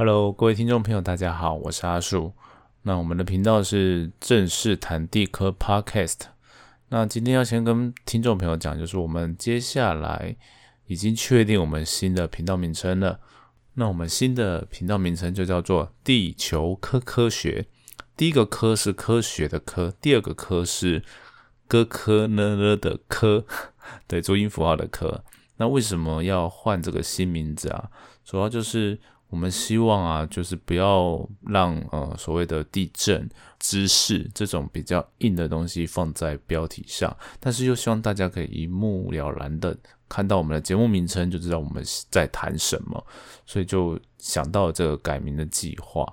Hello，各位听众朋友，大家好，我是阿树。那我们的频道是正式谈地科 Podcast。那今天要先跟听众朋友讲，就是我们接下来已经确定我们新的频道名称了。那我们新的频道名称就叫做地球科科学。第一个科是科学的科，第二个科是科科呢呢的科，对，注音符号的科。那为什么要换这个新名字啊？主要就是我们希望啊，就是不要让呃所谓的地震知识这种比较硬的东西放在标题上，但是又希望大家可以一目了然的看到我们的节目名称就知道我们在谈什么，所以就想到这个改名的计划，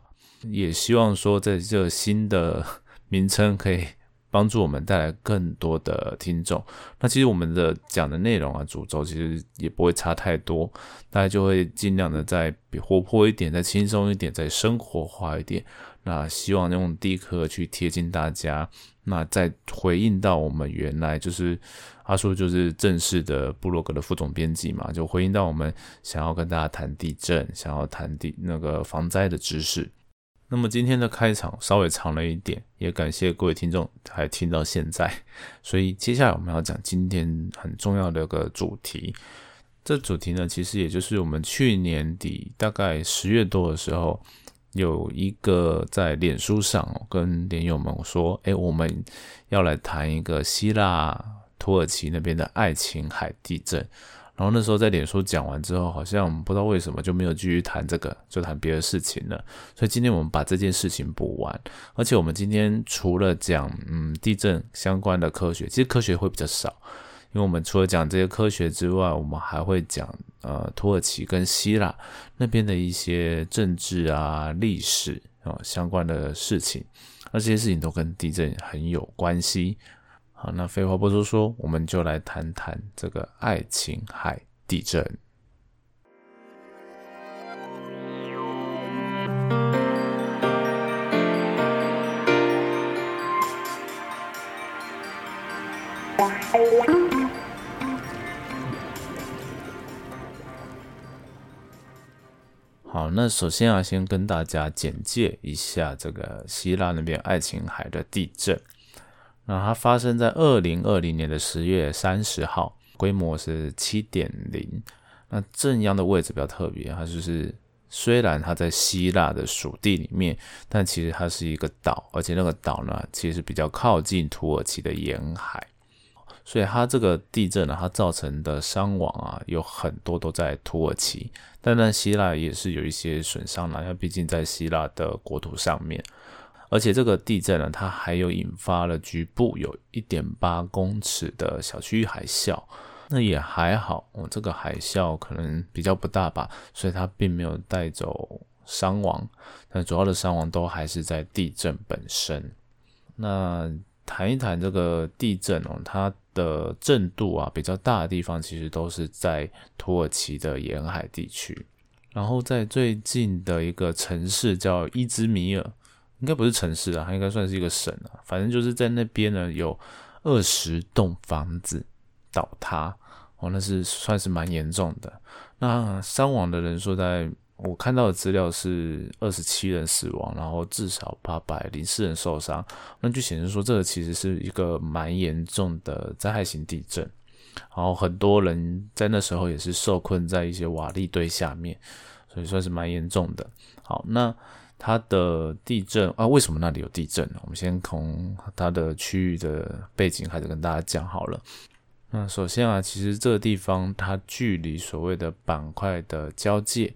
也希望说在这新的名称可以。帮助我们带来更多的听众。那其实我们的讲的内容啊，主轴其实也不会差太多，大家就会尽量的再活泼一点，再轻松一点，再生活化一点。那希望用第一课去贴近大家。那再回应到我们原来就是阿叔就是正式的部落格的副总编辑嘛，就回应到我们想要跟大家谈地震，想要谈地那个防灾的知识。那么今天的开场稍微长了一点，也感谢各位听众还听到现在。所以接下来我们要讲今天很重要的一个主题。这主题呢，其实也就是我们去年底大概十月多的时候，有一个在脸书上跟连友们说：“哎，我们要来谈一个希腊土耳其那边的爱琴海地震。”然后那时候在脸书讲完之后，好像不知道为什么就没有继续谈这个，就谈别的事情了。所以今天我们把这件事情补完，而且我们今天除了讲嗯地震相关的科学，其实科学会比较少，因为我们除了讲这些科学之外，我们还会讲呃土耳其跟希腊那边的一些政治啊、历史啊相关的事情，那这些事情都跟地震很有关系。好，那废话不多说，我们就来谈谈这个爱琴海地震。好，那首先啊，先跟大家简介一下这个希腊那边爱琴海的地震。那它发生在二零二零年的十月三十号，规模是七点零。那正央的位置比较特别，它就是虽然它在希腊的属地里面，但其实它是一个岛，而且那个岛呢，其实比较靠近土耳其的沿海，所以它这个地震呢，它造成的伤亡啊，有很多都在土耳其，但在希腊也是有一些损伤了，因为毕竟在希腊的国土上面。而且这个地震呢，它还有引发了局部有一点八公尺的小区域海啸，那也还好，哦，这个海啸可能比较不大吧，所以它并没有带走伤亡，但主要的伤亡都还是在地震本身。那谈一谈这个地震哦，它的震度啊比较大的地方，其实都是在土耳其的沿海地区，然后在最近的一个城市叫伊兹米尔。应该不是城市啊，它应该算是一个省啊。反正就是在那边呢，有二十栋房子倒塌哦，那是算是蛮严重的。那伤亡的人数，在我看到的资料是二十七人死亡，然后至少八百零四人受伤。那就显示说，这个其实是一个蛮严重的灾害型地震。然后很多人在那时候也是受困在一些瓦砾堆下面，所以算是蛮严重的。好，那。它的地震啊，为什么那里有地震呢？我们先从它的区域的背景开始跟大家讲好了。那首先啊，其实这个地方它距离所谓的板块的交界，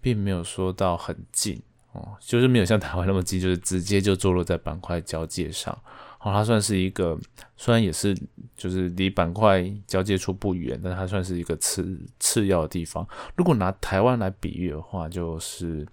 并没有说到很近哦，就是没有像台湾那么近，就是直接就坐落在板块交界上。好，它算是一个，虽然也是就是离板块交界处不远，但它算是一个次次要的地方。如果拿台湾来比喻的话，就是。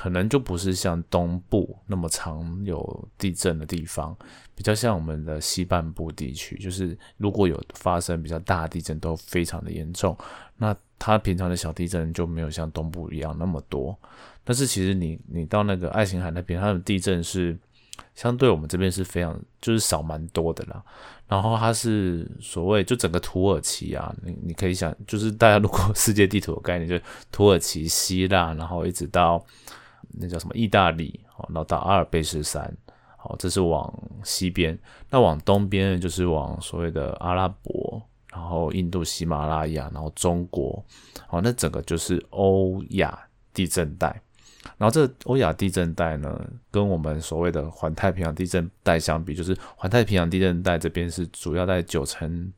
可能就不是像东部那么常有地震的地方，比较像我们的西半部地区，就是如果有发生比较大的地震，都非常的严重。那它平常的小地震就没有像东部一样那么多。但是其实你你到那个爱琴海那边，它的地震是相对我们这边是非常就是少蛮多的啦。然后它是所谓就整个土耳其啊，你你可以想，就是大家如果 世界地图的概念，就土耳其、希腊，然后一直到那叫什么意大利，然后到阿尔卑斯山，好，这是往西边。那往东边就是往所谓的阿拉伯，然后印度、喜马拉雅，然后中国，好，那整个就是欧亚地震带。然后这欧亚地震带呢，跟我们所谓的环太平洋地震带相比，就是环太平洋地震带这边是主要在九成，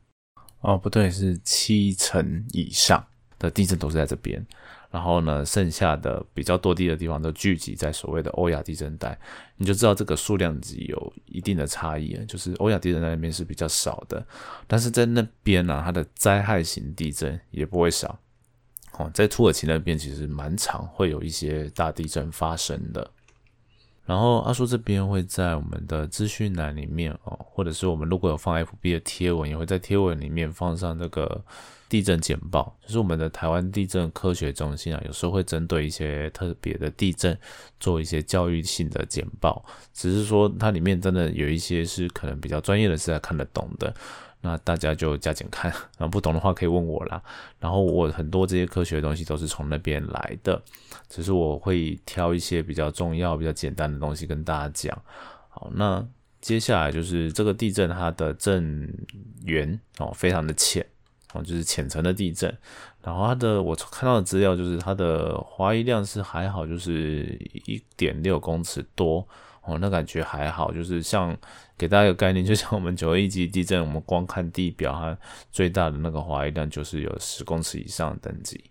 哦不对，是七成以上的地震都是在这边。然后呢，剩下的比较多地的地方都聚集在所谓的欧亚地震带，你就知道这个数量级有一定的差异就是欧亚地震带那边是比较少的，但是在那边呢，它的灾害型地震也不会少。哦，在土耳其那边其实蛮常会有一些大地震发生的。然后阿叔这边会在我们的资讯栏里面哦，或者是我们如果有放 FB 的贴文，也会在贴文里面放上这个地震简报。就是我们的台湾地震科学中心啊，有时候会针对一些特别的地震做一些教育性的简报。只是说它里面真的有一些是可能比较专业的，是在看得懂的。那大家就加减看，然后不懂的话可以问我啦。然后我很多这些科学的东西都是从那边来的，只是我会挑一些比较重要、比较简单的东西跟大家讲。好，那接下来就是这个地震它的震源哦，非常的浅哦，就是浅层的地震。然后它的我看到的资料就是它的滑移量是还好，就是一点六公尺多。哦，那感觉还好，就是像给大家一个概念，就像我们九一级地震，我们光看地表，它最大的那个华裔量就是有十公尺以上等级。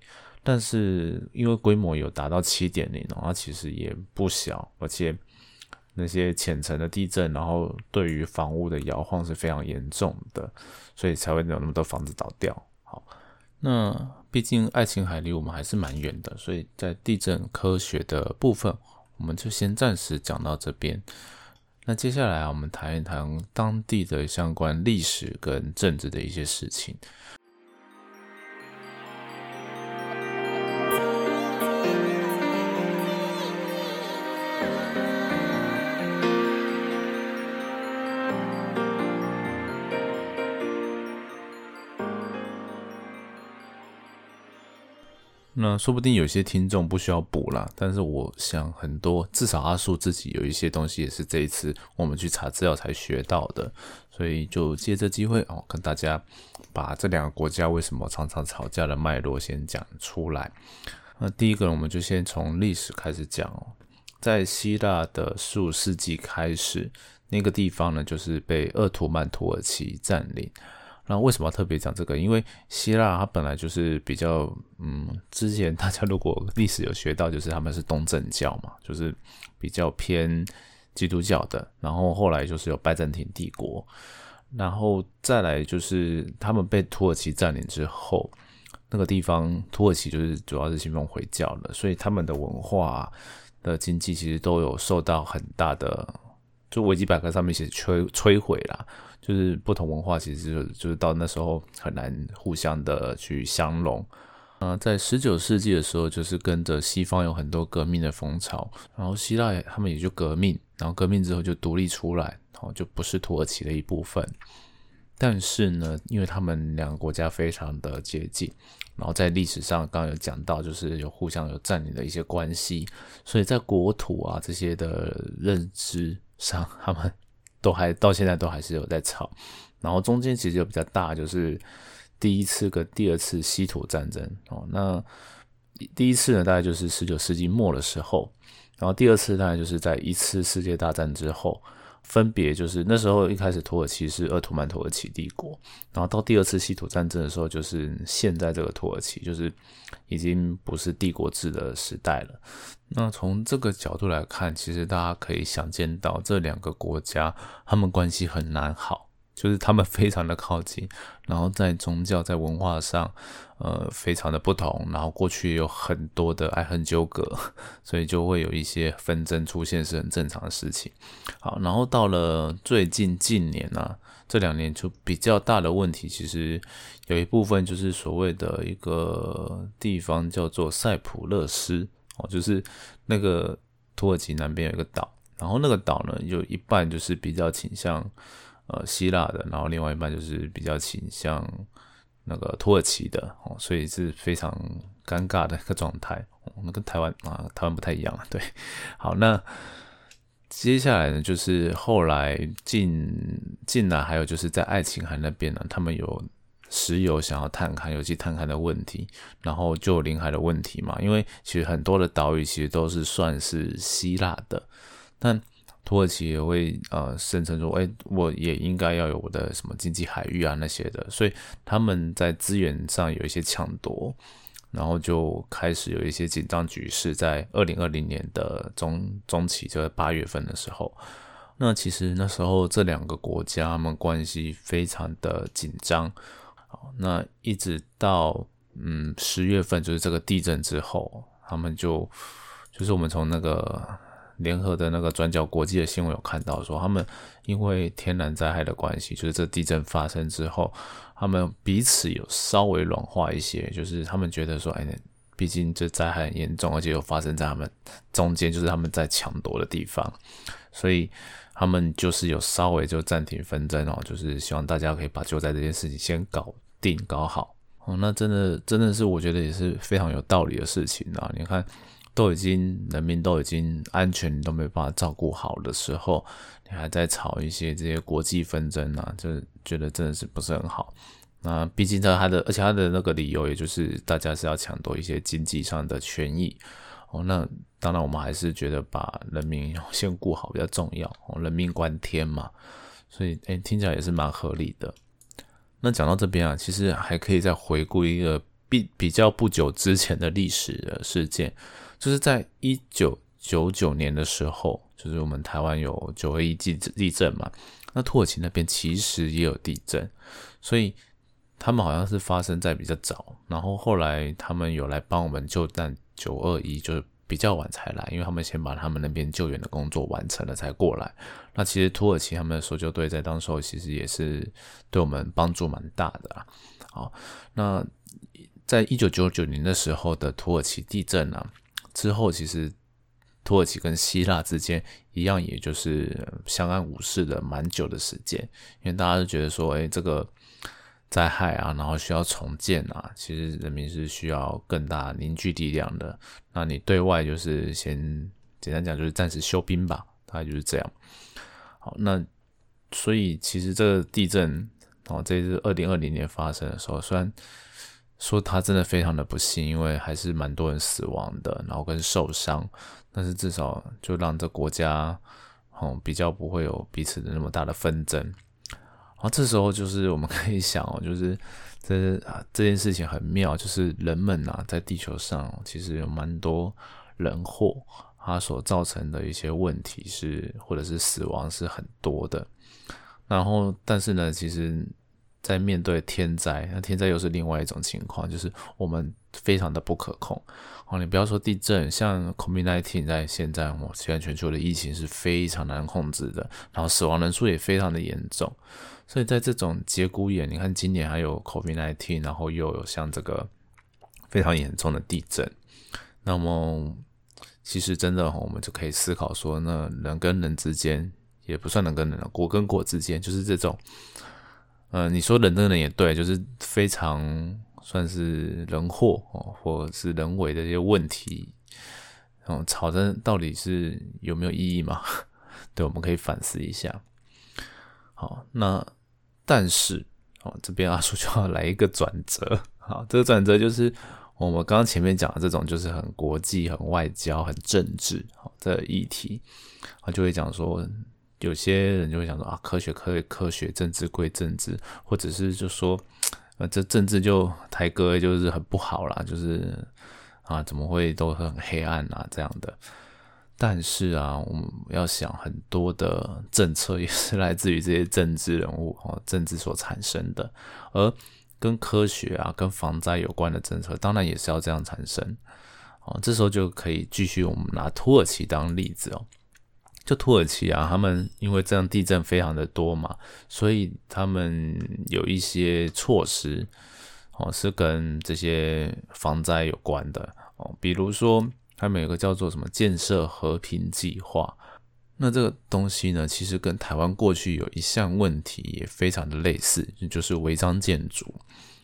但是因为规模有达到七点零，它其实也不小，而且那些浅层的地震，然后对于房屋的摇晃是非常严重的，所以才会有那么多房子倒掉。好，那毕竟爱琴海离我们还是蛮远的，所以在地震科学的部分。我们就先暂时讲到这边。那接下来啊，我们谈一谈当地的相关历史跟政治的一些事情。那说不定有些听众不需要补了，但是我想很多，至少阿树自己有一些东西也是这一次我们去查资料才学到的，所以就借这机会哦，跟大家把这两个国家为什么常常吵架的脉络先讲出来。那第一个，我们就先从历史开始讲哦，在希腊的十五世纪开始，那个地方呢就是被鄂图曼土耳其占领。那为什么要特别讲这个？因为希腊它本来就是比较，嗯，之前大家如果历史有学到，就是他们是东正教嘛，就是比较偏基督教的。然后后来就是有拜占庭帝国，然后再来就是他们被土耳其占领之后，那个地方土耳其就是主要是信奉回教的，所以他们的文化的经济其实都有受到很大的，就维基百科上面写摧摧毁啦。就是不同文化，其实就就是到那时候很难互相的去相融。嗯，在十九世纪的时候，就是跟着西方有很多革命的风潮，然后希腊他们也就革命，然后革命之后就独立出来，然后就不是土耳其的一部分。但是呢，因为他们两个国家非常的接近，然后在历史上刚刚有讲到，就是有互相有占领的一些关系，所以在国土啊这些的认知上，他们。都还到现在都还是有在吵，然后中间其实有比较大，就是第一次跟第二次稀土战争哦。那第一次呢，大概就是十九世纪末的时候，然后第二次大概就是在一次世界大战之后。分别就是那时候一开始土耳其是鄂图曼土耳其帝国，然后到第二次稀土战争的时候，就是现在这个土耳其就是已经不是帝国制的时代了。那从这个角度来看，其实大家可以想见到这两个国家他们关系很难好。就是他们非常的靠近，然后在宗教、在文化上，呃，非常的不同，然后过去有很多的爱恨纠葛，所以就会有一些纷争出现是很正常的事情。好，然后到了最近近年呢，这两年就比较大的问题，其实有一部分就是所谓的一个地方叫做塞浦勒斯哦，就是那个土耳其南边有一个岛。然后那个岛呢，有一半就是比较倾向呃希腊的，然后另外一半就是比较倾向那个土耳其的哦，所以是非常尴尬的一个状态。那跟台湾啊，台湾不太一样对，好，那接下来呢，就是后来进进来，还有就是在爱琴海那边呢，他们有。石油想要探勘，尤其探勘的问题，然后就临海的问题嘛。因为其实很多的岛屿其实都是算是希腊的，但土耳其也会呃声称说，哎，我也应该要有我的什么经济海域啊那些的，所以他们在资源上有一些抢夺，然后就开始有一些紧张局势。在二零二零年的中中期，就在八月份的时候，那其实那时候这两个国家们关系非常的紧张。那一直到嗯十月份，就是这个地震之后，他们就就是我们从那个联合的那个转角国际的新闻有看到说，他们因为天然灾害的关系，就是这地震发生之后，他们彼此有稍微软化一些，就是他们觉得说，哎，毕竟这灾害很严重，而且又发生在他们中间，就是他们在抢夺的地方，所以。他们就是有稍微就暂停纷争哦，就是希望大家可以把救灾这件事情先搞定搞好哦。那真的真的是我觉得也是非常有道理的事情啊。你看，都已经人民都已经安全都没办法照顾好的时候，你还在吵一些这些国际纷争啊，就觉得真的是不是很好。那毕竟在他的，而且他的那个理由，也就是大家是要抢夺一些经济上的权益。哦，那当然，我们还是觉得把人民先顾好比较重要。哦，人命关天嘛，所以哎，听起来也是蛮合理的。那讲到这边啊，其实还可以再回顾一个比比较不久之前的历史的事件，就是在一九九九年的时候，就是我们台湾有九二一地地震嘛，那土耳其那边其实也有地震，所以他们好像是发生在比较早，然后后来他们有来帮我们救难。九二一就是比较晚才来，因为他们先把他们那边救援的工作完成了才过来。那其实土耳其他们的搜救队在当时候其实也是对我们帮助蛮大的啊。好，那在一九九九年的时候的土耳其地震啊之后，其实土耳其跟希腊之间一样，也就是相安无事的蛮久的时间，因为大家都觉得说，哎，这个。灾害啊，然后需要重建啊，其实人民是需要更大凝聚力量的。那你对外就是先简单讲，就是暂时休兵吧，大概就是这样。好，那所以其实这个地震哦，这是二零二零年发生的时候，虽然说他真的非常的不幸，因为还是蛮多人死亡的，然后跟受伤，但是至少就让这国家哦比较不会有彼此的那么大的纷争。然后这时候就是我们可以想哦，就是这啊这件事情很妙，就是人们呐在地球上其实有蛮多人祸，它所造成的一些问题是或者是死亡是很多的。然后但是呢，其实在面对天灾，那天灾又是另外一种情况，就是我们非常的不可控。哦，你不要说地震，像 COVID-19 在现在哦，现在全球的疫情是非常难控制的，然后死亡人数也非常的严重。所以在这种节骨眼，你看今年还有 COVID-19，然后又有像这个非常严重的地震，那么其实真的我们就可以思考说，那人跟人之间也不算人跟人，国跟国之间就是这种，呃，你说人跟人也对，就是非常算是人祸哦，或者是人为的一些问题，嗯，吵争到底是有没有意义嘛？对，我们可以反思一下。好，那。但是，哦，这边阿叔就要来一个转折，好，这个转折就是我们刚刚前面讲的这种，就是很国际、很外交、很政治，好的议题，他就会讲说，有些人就会想说啊，科学科科学，政治归政治，或者是就说，呃，这政治就台哥就是很不好啦，就是啊，怎么会都很黑暗啊这样的。但是啊，我们要想很多的政策也是来自于这些政治人物 哦，政治所产生的。而跟科学啊、跟防灾有关的政策，当然也是要这样产生。哦，这时候就可以继续我们拿土耳其当例子哦。就土耳其啊，他们因为这样地震非常的多嘛，所以他们有一些措施哦，是跟这些防灾有关的哦，比如说。他们有个叫做什么建设和平计划，那这个东西呢，其实跟台湾过去有一项问题也非常的类似，就是违章建筑。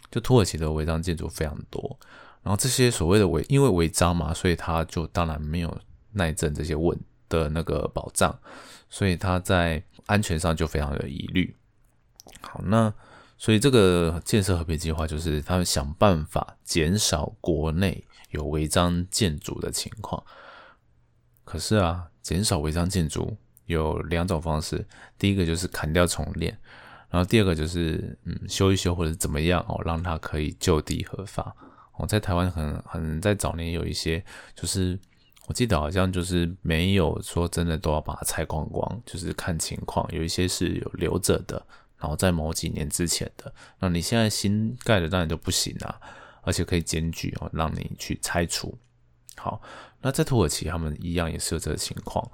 就土耳其的违章建筑非常多，然后这些所谓的违，因为违章嘛，所以他就当然没有耐震这些问的那个保障，所以他在安全上就非常有疑虑。好，那所以这个建设和平计划就是他们想办法减少国内有违章建筑的情况。可是啊，减少违章建筑有两种方式，第一个就是砍掉重练，然后第二个就是嗯修一修或者怎么样哦，让它可以就地合法。我，在台湾很很在早年有一些，就是我记得好像就是没有说真的都要把它拆光光，就是看情况，有一些是有留着的。然后在某几年之前的，那你现在新盖的当然就不行啊，而且可以检举哦，让你去拆除。好，那在土耳其他们一样也是有这个情况，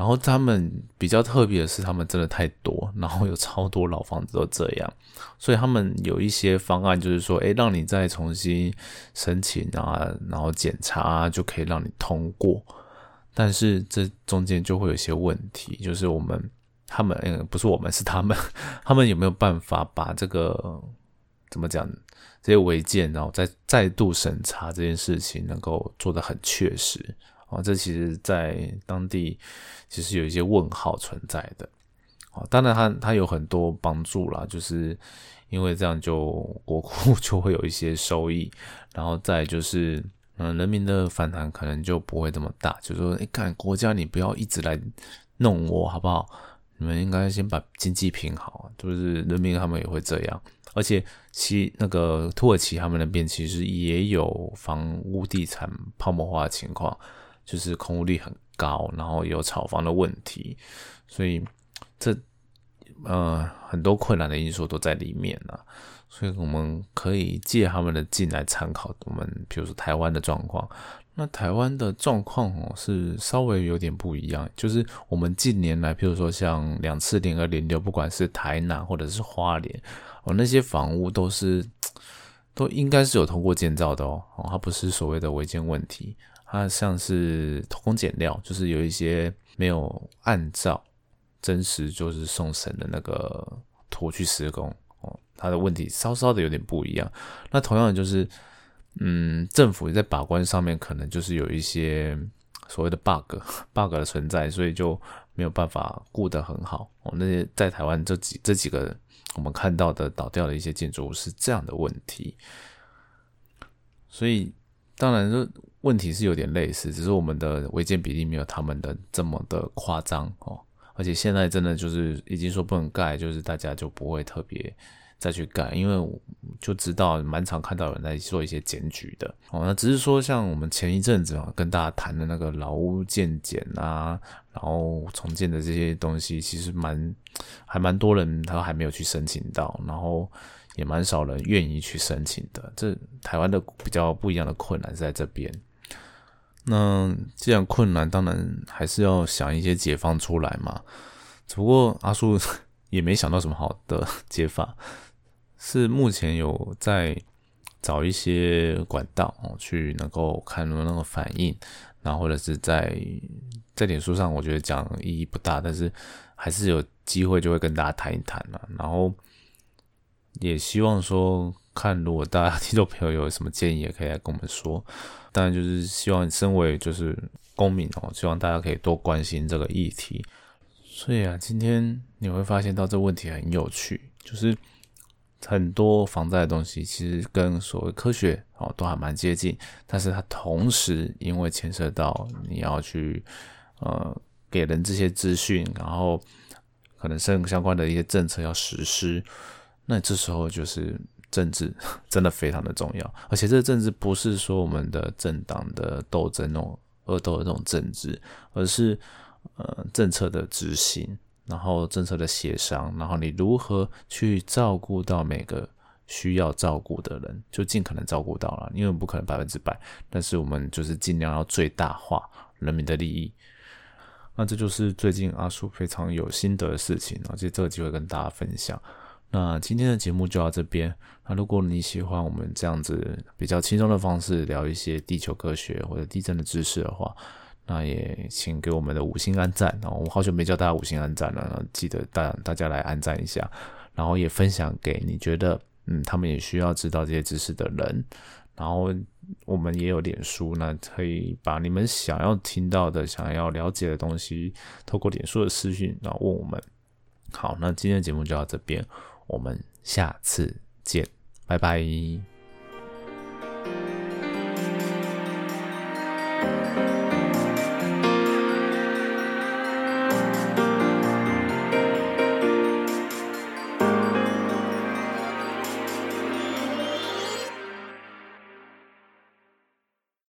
然后他们比较特别的是，他们真的太多，然后有超多老房子都这样，所以他们有一些方案，就是说，诶，让你再重新申请啊，然后检查就可以让你通过，但是这中间就会有一些问题，就是我们。他们嗯，不是我们，是 他们。他们有没有办法把这个怎么讲这些违建，然后再再度审查这件事情，能够做得很确实啊？这其实，在当地其实有一些问号存在的啊。当然，它它有很多帮助啦，就是因为这样就国库 就会有一些收益，然后再就是嗯，人民的反弹可能就不会这么大。就是说，你看国家，你不要一直来弄我，好不好？你们应该先把经济平好，就是人民他们也会这样，而且其那个土耳其他们那边其实也有房屋地产泡沫化的情况，就是空屋率很高，然后有炒房的问题，所以这呃很多困难的因素都在里面呢，所以我们可以借他们的进来参考我们，比如说台湾的状况。那台湾的状况哦是稍微有点不一样，就是我们近年来，譬如说像两次连二连六，不管是台南或者是花莲哦，那些房屋都是 都应该是有通过建造的哦，哦，它不是所谓的违建问题，它像是偷工减料，就是有一些没有按照真实就是送审的那个图去施工哦，它的问题稍稍的有点不一样。那同样的就是。嗯，政府在把关上面可能就是有一些所谓的 bug bug 的存在，所以就没有办法顾得很好。哦，那些在台湾这几这几个我们看到的倒掉的一些建筑物是这样的问题，所以当然这问题是有点类似，只是我们的违建比例没有他们的这么的夸张哦。而且现在真的就是已经说不能盖，就是大家就不会特别。再去盖，因为就知道蛮常看到有人在做一些检举的哦。那只是说，像我们前一阵子啊，跟大家谈的那个老屋建检啊，然后重建的这些东西，其实蛮还蛮多人他还没有去申请到，然后也蛮少人愿意去申请的。这台湾的比较不一样的困难是在这边。那既然困难，当然还是要想一些解放出来嘛。只不过阿叔 也没想到什么好的解法。是目前有在找一些管道，去能够看有那个反应，然后或者是在在点书上，我觉得讲意义不大，但是还是有机会就会跟大家谈一谈了。然后也希望说，看如果大家 听众朋友有什么建议，也可以来跟我们说。当然就是希望身为就是公民哦，希望大家可以多关心这个议题。所以啊，今天你会发现到这问题很有趣，就是。很多防灾的东西其实跟所谓科学哦都还蛮接近，但是它同时因为牵涉到你要去呃给人这些资讯，然后可能相相关的一些政策要实施，那这时候就是政治 真的非常的重要，而且这个政治不是说我们的政党的斗争那种恶斗的这种政治，而是呃政策的执行。然后政策的协商，然后你如何去照顾到每个需要照顾的人，就尽可能照顾到了，因为不可能百分之百，但是我们就是尽量要最大化人民的利益。那这就是最近阿叔非常有心得的事情，而且这个机会跟大家分享。那今天的节目就到这边。那如果你喜欢我们这样子比较轻松的方式聊一些地球科学或者地震的知识的话，那也请给我们的五星按赞哦，我好久没叫大家五星按赞了，记得大大家来按赞一下，然后也分享给你觉得嗯他们也需要知道这些知识的人，然后我们也有脸书，那可以把你们想要听到的、想要了解的东西，透过脸书的私讯然后问我们。好，那今天的节目就到这边，我们下次见，拜拜。